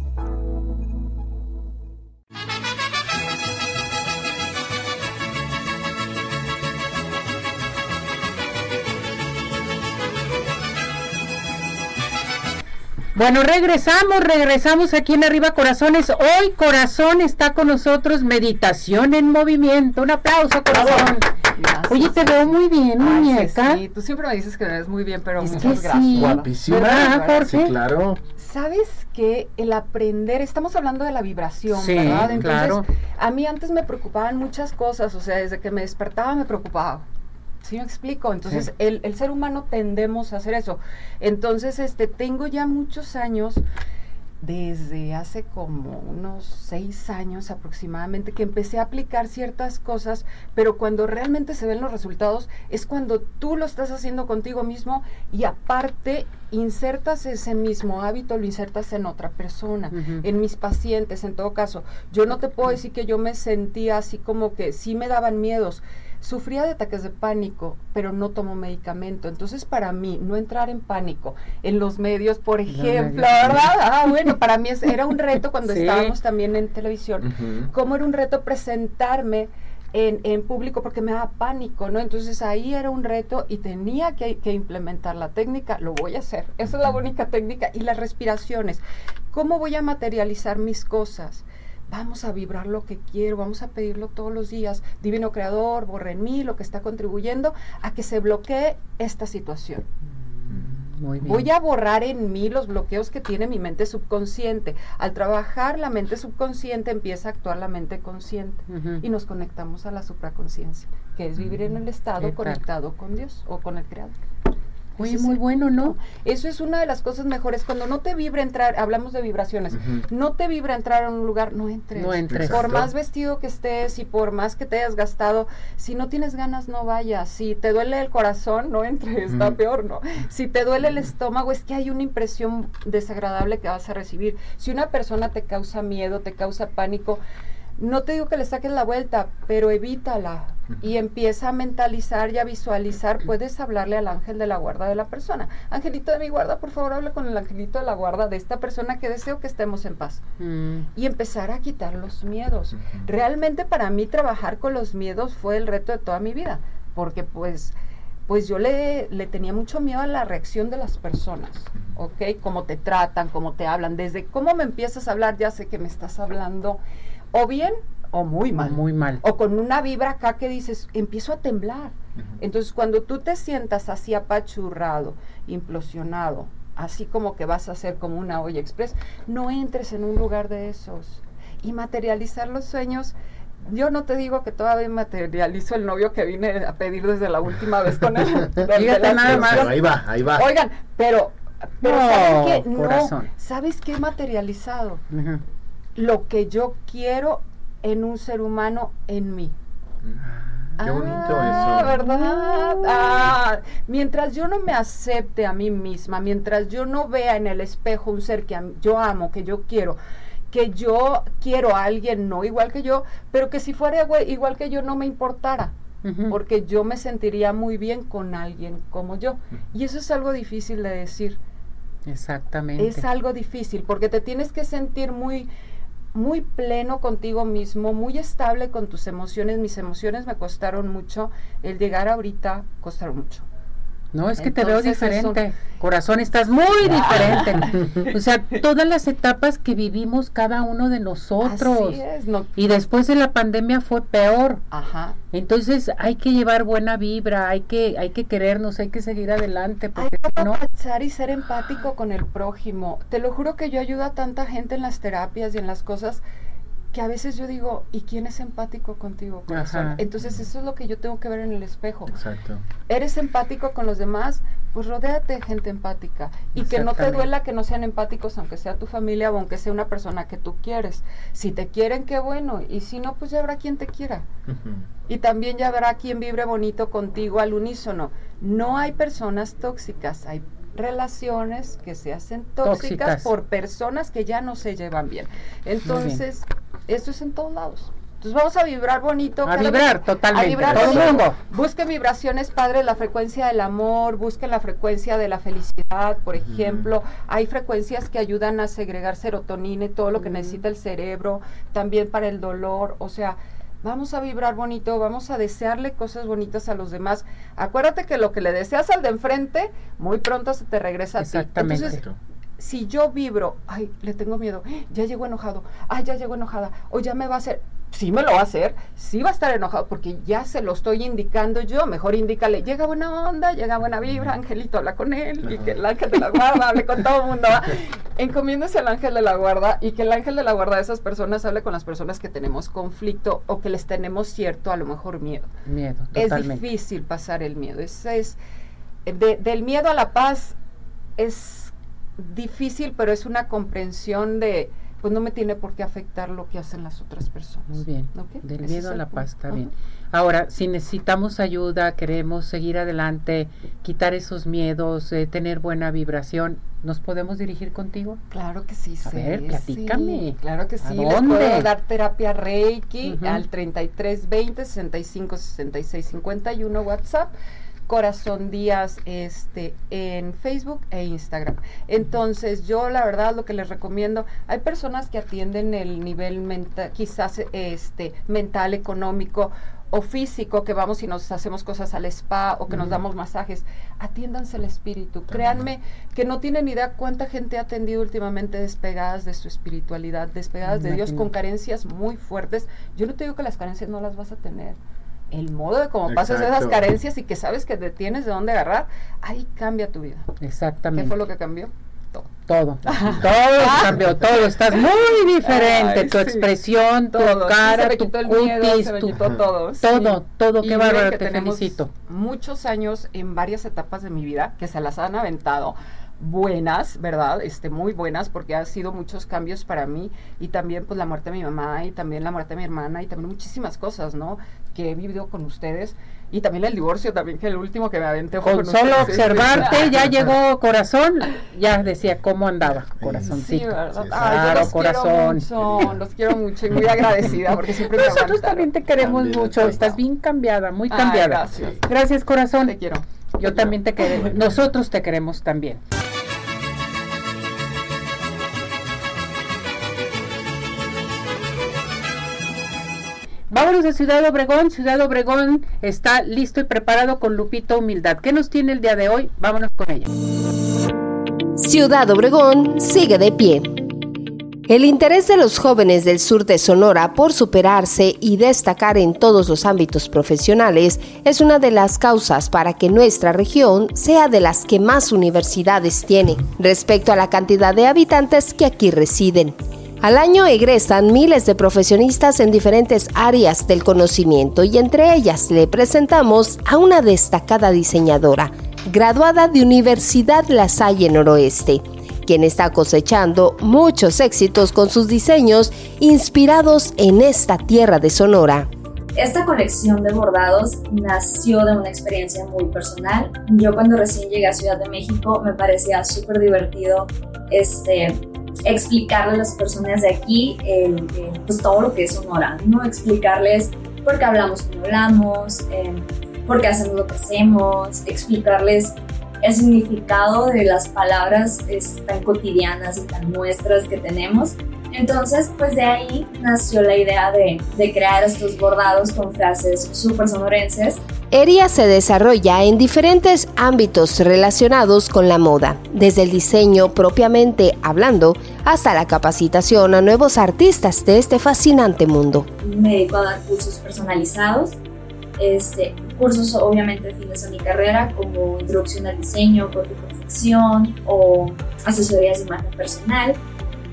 Bueno, regresamos, regresamos aquí en Arriba Corazones. Hoy Corazón está con nosotros, Meditación en Movimiento. Un aplauso, Corazón. Gracias. Oye, te veo muy bien, Ay, muñeca. Sí, tú siempre me dices que me ves muy bien, pero Es muchas que gracias. sí. Guapísima. ¿Verdad, Jorge? Sí, claro. ¿Sabes que el aprender, estamos hablando de la vibración, Sí, ¿verdad? Entonces, claro. a mí antes me preocupaban muchas cosas, o sea, desde que me despertaba me preocupaba. ¿Sí me explico? Entonces, Sí. el, el ser humano tendemos a hacer eso. Entonces, este, tengo ya muchos años, desde hace como unos seis años aproximadamente, que empecé a aplicar ciertas cosas, pero cuando realmente se ven los resultados es cuando tú lo estás haciendo contigo mismo y aparte insertas ese mismo hábito, lo insertas en otra persona, en mis pacientes, en todo caso. Yo no te puedo decir que yo me sentía así como que sí me daban miedos. Sufría de ataques de pánico, pero no tomo medicamento. Entonces, para mí, no entrar en pánico en los medios, por ejemplo. ¿verdad? Ah, bueno, para mí es- era un reto cuando Sí. estábamos también en televisión. Cómo era un reto presentarme en, en público porque me daba pánico, ¿no? Entonces ahí era un reto y tenía que, que implementar la técnica, lo voy a hacer. Esa es la única técnica. Y las respiraciones. ¿Cómo voy a materializar mis cosas? Vamos a vibrar lo que quiero, vamos a pedirlo todos los días. Divino Creador, borre en mí lo que está contribuyendo a que se bloquee esta situación. Muy bien. Voy a borrar en mí los bloqueos que tiene mi mente subconsciente. Al trabajar la mente subconsciente empieza a actuar la mente consciente y nos conectamos a la supraconciencia, que es vivir en el estado conectado con Dios o con el Creador. Oye, muy bueno, ¿no? Eso es una de las cosas mejores. Cuando no te vibra entrar, hablamos de vibraciones, no te vibra entrar a un lugar, no entres. No entres. Por más vestido que estés y por más que te hayas gastado, si no tienes ganas, no vayas. Si te duele el corazón, no entres, está peor, ¿no? Si te duele el estómago, es que hay una impresión desagradable que vas a recibir. Si una persona te causa miedo, te causa pánico, no te digo que le saques la vuelta, pero evítala y empieza a mentalizar y a visualizar. Puedes hablarle al ángel de la guarda de la persona. Angelito de mi guarda, por favor, habla con el angelito de la guarda de esta persona que deseo que estemos en paz Mm. y empezar a quitar los miedos. Realmente para mí trabajar con los miedos fue el reto de toda mi vida, porque pues pues yo le, le tenía mucho miedo a la reacción de las personas, ¿ok? Cómo te tratan, cómo te hablan, desde cómo me empiezas a hablar, ya sé que me estás hablando o bien o muy mal. Muy mal. O con una vibra acá que dices, empiezo a temblar. Entonces, cuando tú te sientas así apachurrado, implosionado, así como que vas a ser como una olla express, no entres en un lugar de esos. Y materializar los sueños. Yo no te digo que todavía materializo el novio que vine a pedir desde la última vez con él. Fíjate nada más. Pero ahí va, ahí va. Oigan, pero, pero No, ¿saben qué? No. ¿sabes qué he materializado? Lo que yo quiero en un ser humano en mí. Qué bonito Ah, eso. ¿verdad? Ah, mientras yo no me acepte a mí misma, mientras yo no vea en el espejo un ser que yo amo, que yo quiero, que yo quiero a alguien no igual que yo, pero que si fuera igua- igual que yo no me importara, porque yo me sentiría muy bien con alguien como yo. Y eso es algo difícil de decir. Exactamente. Es algo difícil porque te tienes que sentir muy muy pleno contigo mismo, muy estable con tus emociones. Mis emociones me costaron mucho, el llegar ahorita costaron mucho. No, es que te veo diferente. Corazón, estás muy diferente. o sea, todas las etapas que vivimos cada uno de nosotros. Y después de la pandemia fue peor. Ajá. Entonces hay que llevar buena vibra, hay que, hay que querernos, hay que seguir adelante. Porque hay que no... y ser empático con el prójimo. Te lo juro que yo ayudo a tanta gente en las terapias y en las cosas que a veces yo digo, ¿y quién es empático contigo, corazón? Entonces eso es lo que yo tengo que ver en el espejo. Exacto. ¿Eres empático con los demás? Pues rodéate de gente empática. Y que no te duela que no sean empáticos, aunque sea tu familia o aunque sea una persona que tú quieres. Si te quieren, qué bueno. Y si no, pues ya habrá quien te quiera. Y también ya habrá quien vibre bonito contigo al unísono. No hay personas tóxicas, hay relaciones que se hacen tóxicas, por personas que ya no se llevan bien. Entonces, esto es en todos lados. Entonces vamos a vibrar bonito. A vibrar totalmente. A vibrar todo el mundo. Busque vibraciones, padre, la frecuencia del amor, busque la frecuencia de la felicidad, por ejemplo. Hay frecuencias que ayudan a segregar serotonina y todo lo que necesita el cerebro, también para el dolor. O sea, vamos a vibrar bonito, vamos a desearle cosas bonitas a los demás. Acuérdate que lo que le deseas al de enfrente, muy pronto se te regresa a ti. Entonces, si yo vibro, ay, le tengo miedo, ya llegó enojado, ay, ya llegó enojada, o ya me va a hacer, sí me lo va a hacer, sí va a estar enojado porque ya se lo estoy indicando yo, mejor indícale, llega buena onda, llega buena vibra, Angelito, habla con él y que el ángel de la guarda hable con todo el mundo. Encomiéndese al ángel de la guarda y que el ángel de la guarda de esas personas hable con las personas que tenemos conflicto o que les tenemos cierto, a lo mejor miedo. Miedo, totalmente. Es difícil pasar el miedo, es, es del miedo a la paz es difícil, pero es una comprensión de pues no me tiene por qué afectar lo que hacen las otras personas. Muy bien. Del miedo a la paz, está bien. Ahora, si necesitamos ayuda, queremos seguir adelante, quitar esos miedos, eh, tener buena vibración, ¿nos podemos dirigir contigo? Claro que sí. A ver, platícame. claro que sí. Les puedo dar terapia Reiki al 3320 65 66 51 WhatsApp Corazón Díaz este, en Facebook e Instagram. Entonces, yo la verdad lo que les recomiendo, hay personas que atienden el nivel mental, quizás este, mental, económico o físico, que vamos y nos hacemos cosas al spa o que nos damos masajes, atiéndanse el espíritu. Créanme que no tienen idea cuánta gente ha atendido últimamente despegadas de su espiritualidad, despegadas de Dios con carencias muy fuertes. Yo no te digo que las carencias no las vas a tener el modo de cómo pasas esas carencias y que sabes que te tienes de dónde agarrar, ahí cambia tu vida. Exactamente. ¿Qué fue lo que cambió? Todo. Todo, todo cambió, todo. Estás muy diferente. tu expresión, tu cara, tu cutis, tu, todo. Todo, todo. Qué bárbaro, te felicito. Muchos años en varias etapas de mi vida que se las han aventado buenas, ¿verdad? Este, muy buenas porque ha sido muchos cambios para mí y también pues la muerte de mi mamá y también la muerte de mi hermana y también muchísimas cosas, ¿no? Que he vivido con ustedes y también el divorcio también que el último que me aventé con, con solo observarte ya llegó corazón, ya decía cómo andaba, corazoncito. Sí, ¿verdad? Ay, los corazón. Quiero mucho, los quiero mucho y muy agradecida porque siempre Nosotros también te queremos mucho, estás bien cambiada, muy cambiada. gracias. Gracias, corazón. Te quiero. Yo también te queremos, nosotros te queremos también. De Ciudad Obregón. Ciudad Obregón está listo y preparado con Lupito Humildad. ¿Qué nos tiene el día de hoy? Vámonos con ella. Ciudad Obregón sigue de pie. El interés de los jóvenes del sur de Sonora por superarse y destacar en todos los ámbitos profesionales es una de las causas para que nuestra región sea de las que más universidades tiene respecto a la cantidad de habitantes que aquí residen. Al año egresan miles de profesionistas en diferentes áreas del conocimiento y entre ellas le presentamos a una destacada diseñadora, graduada de Universidad La Salle Noroeste, quien está cosechando muchos éxitos con sus diseños inspirados en esta tierra de Sonora. Esta colección de bordados nació de una experiencia muy personal. Yo cuando recién llegué a Ciudad de México me parecía súper divertido este, explicarle a las personas de aquí pues todo lo que es Sonora, ¿no? Explicarles por qué hablamos como hablamos, eh, por qué hacemos lo que hacemos, explicarles el significado de las palabras tan cotidianas y tan nuestras que tenemos. Entonces, pues de ahí nació la idea de, de crear estos bordados con frases súper sonorenses ERIA se desarrolla en diferentes ámbitos relacionados con la moda, desde el diseño propiamente hablando hasta la capacitación a nuevos artistas de este fascinante mundo. Me dedico a dar cursos personalizados, este, cursos obviamente fines de mi carrera como introducción al diseño, corte confección o asesorías de imagen personal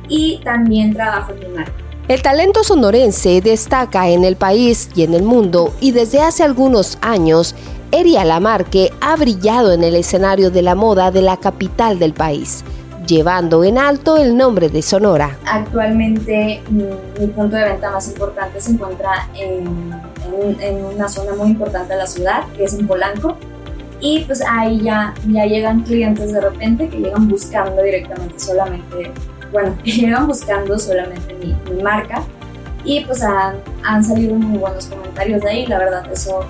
y también trabajo en mi marca. El talento sonorense destaca en el país y en el mundo y desde hace algunos años, Eria Lamarque ha brillado en el escenario de la moda de la capital del país, llevando en alto el nombre de Sonora. Actualmente mi, punto de venta más importante se encuentra en, en, una zona muy importante de la ciudad, que es en Polanco. Y pues ahí ya, ya llegan clientes de repente que llegan buscando directamente solamente bueno, que llegan buscando solamente mi, marca y pues han, han, salido muy buenos comentarios de ahí, la verdad eso,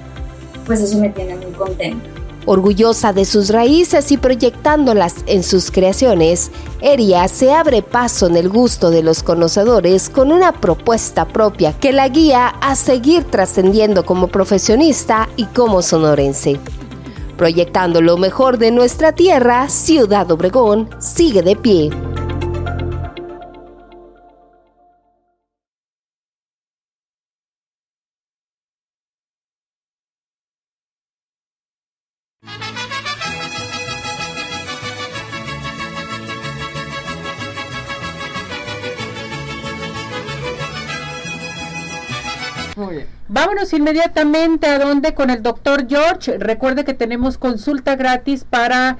pues eso me tiene muy contenta. Orgullosa de sus raíces y proyectándolas en sus creaciones, Eria se abre paso en el gusto de los conocedores con una propuesta propia que la guía a seguir trascendiendo como profesionista y como sonorense. Proyectando lo mejor de nuestra tierra, Ciudad Obregón sigue de pie. Inmediatamente a donde con el doctor George. Recuerde que tenemos consulta gratis para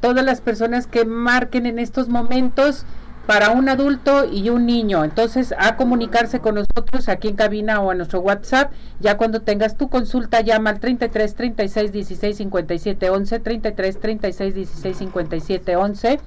todas las personas que marquen en estos momentos para un adulto y un niño. Entonces, a comunicarse con nosotros aquí en cabina o a nuestro WhatsApp. Ya cuando tengas tu consulta, llama al 33 36 16 57 11, 33 36 16 57 11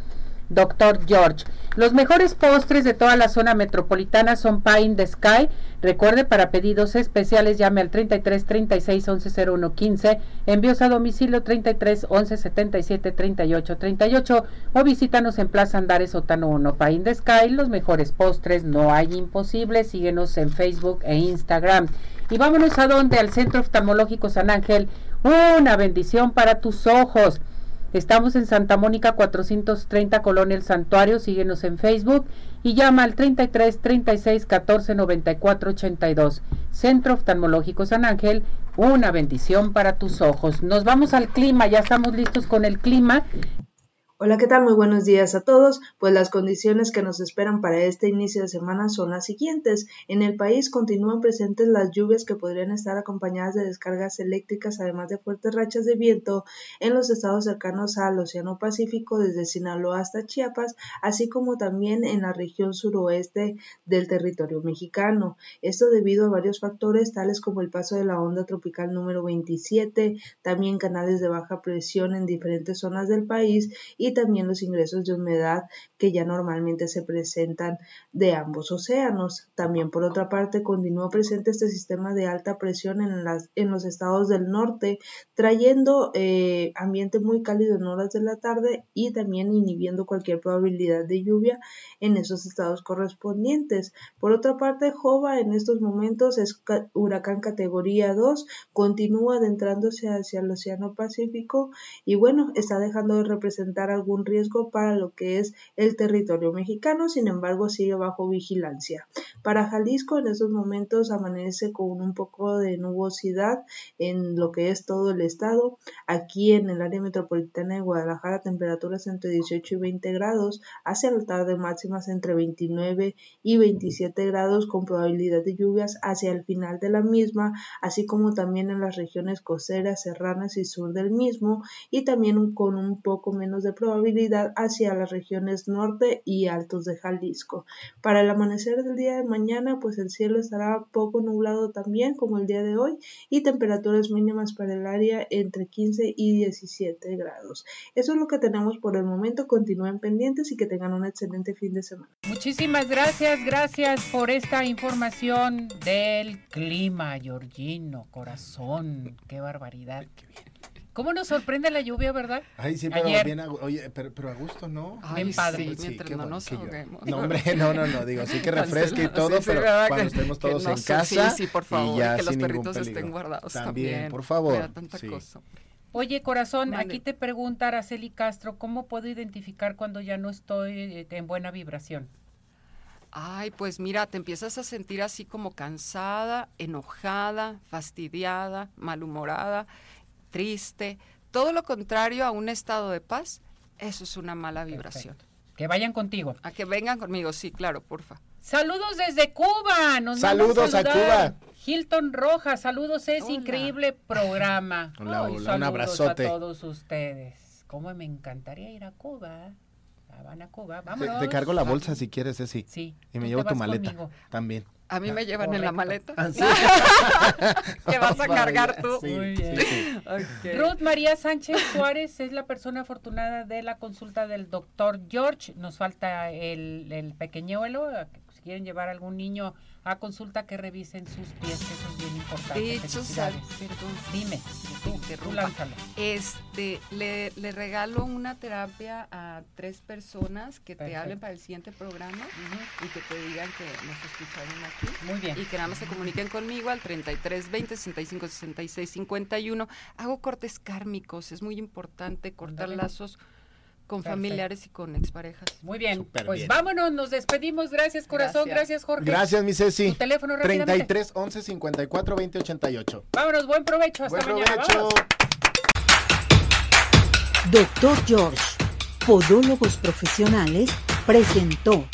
Doctor George. Los mejores postres de toda la zona metropolitana son Pie the Sky. Recuerde, para pedidos especiales llame al 33 36 11 01 15, envíos a domicilio 33 11 77 38 38 o visítanos en Plaza Andares Otano 1. Pie the Sky, los mejores postres, no hay imposible. Síguenos en Facebook e Instagram. Y vámonos a donde, al Centro Oftalmológico San Ángel. Una bendición para tus ojos. Estamos en Santa Mónica 430 Colonia El Santuario, síguenos en Facebook y llama al 33 36 14 94 82. Centro Oftalmológico San Ángel, una bendición para tus ojos. Nos vamos al clima, ya estamos listos con el clima Hola, ¿qué tal? Muy buenos días a todos. Pues las condiciones que nos esperan para este inicio de semana son las siguientes. En el país continúan presentes las lluvias que podrían estar acompañadas de descargas eléctricas, además de fuertes rachas de viento en los estados cercanos al Océano Pacífico, desde Sinaloa hasta Chiapas, así como también en la región suroeste del territorio mexicano. Esto debido a varios factores, tales como el paso de la onda tropical número 27, también canales de baja presión en diferentes zonas del país y también los ingresos de humedad que ya normalmente se presentan de ambos océanos. También por otra parte continúa presente este sistema de alta presión en los estados del norte, trayendo eh, ambiente muy cálido en horas de la tarde y también inhibiendo cualquier probabilidad de lluvia en esos estados correspondientes. Por otra parte, Jova en estos momentos es huracán categoría 2, continúa adentrándose hacia el Océano Pacífico y bueno, está dejando de representar algún riesgo para lo que es el territorio mexicano, sin embargo sigue bajo vigilancia. Para Jalisco en estos momentos amanece con un poco de nubosidad en lo que es todo el estado. Aquí en el área metropolitana de Guadalajara temperaturas entre 18 y 20 grados, hacia la tarde máximas entre 29 y 27 grados con probabilidad de lluvias hacia el final de la misma, así como también en las regiones costeras, serranas y sur del mismo y también con un poco menos de probabilidad hacia las regiones norte y altos de Jalisco. Para el amanecer del día de mañana, pues el cielo estará poco nublado también como el día de hoy y temperaturas mínimas para el área entre 15 y 17 grados. Eso es lo que tenemos por el momento. Continúen pendientes y que tengan un excelente fin de semana. Muchísimas gracias, gracias por esta información del clima, Georgino, corazón. Qué barbaridad. ¿Cómo nos sorprende la lluvia, verdad? Ay, sí, pero Ayer. bien a, oye, pero, pero a gusto, ¿no? Ay, Bien padre. sí, Sí, mientras qué no bueno nos ahoguemos. No, hombre, no, no, no, digo, sí que refresque y todo, sí, pero cuando Que- estemos todos no en casa. Sí, sí, por y favor, ya que los sin ningún perritos estén peligro. guardados También, también. por favor. Me da tanta sí. cosa. Oye, corazón, aquí te pregunta Araceli Castro, ¿cómo puedo identificar cuando ya no estoy eh, en buena vibración? Ay, pues mira, te empiezas a sentir así como cansada, enojada, fastidiada, malhumorada, triste. Todo lo contrario a un estado de paz, eso es una mala vibración. Que vayan contigo. A que vengan conmigo, sí, claro, porfa. Saludos desde Cuba. Nos Saludos a. Cuba. Hilton Rojas, saludos, es Hola. increíble programa. Hola, Ay, hola, un saludos abrazote. a todos ustedes. Cómo me encantaría ir a Cuba. La Habana, Cuba. Te, Vámonos. te cargo la bolsa si quieres, Ceci. Sí. Y me llevo te tu maleta conmigo. también. A mí me llevan en la maleta. Ah, sí. que vas a cargar tú. sí, Muy bien. sí. Ruth María Sánchez Suárez es la persona afortunada de la consulta del doctor George. Nos falta el, el pequeñuelo. Si quieren llevar a algún niño a consulta, que revisen sus pies, que eso es bien importante. De hecho. Perdón. Dime, tú, tú lánzalo. Este, le, le regalo una terapia a tres personas que te hablen para el siguiente programa y que te digan que nos escucharon aquí. Muy bien. Y que nada más se comuniquen conmigo al 33 20 65 66 51. Hago cortes kármicos, es muy importante cortar lazos con Perfecto. familiares y con exparejas. Muy bien. Pues bien. vámonos, nos despedimos. Gracias, corazón. Gracias. Gracias, Jorge. Gracias, mi Ceci. Tu teléfono rápidamente. 33 11 54 20 88. Vámonos, buen provecho. Hasta Buen mañana. provecho. Doctor George, Podólogos Profesionales, presentó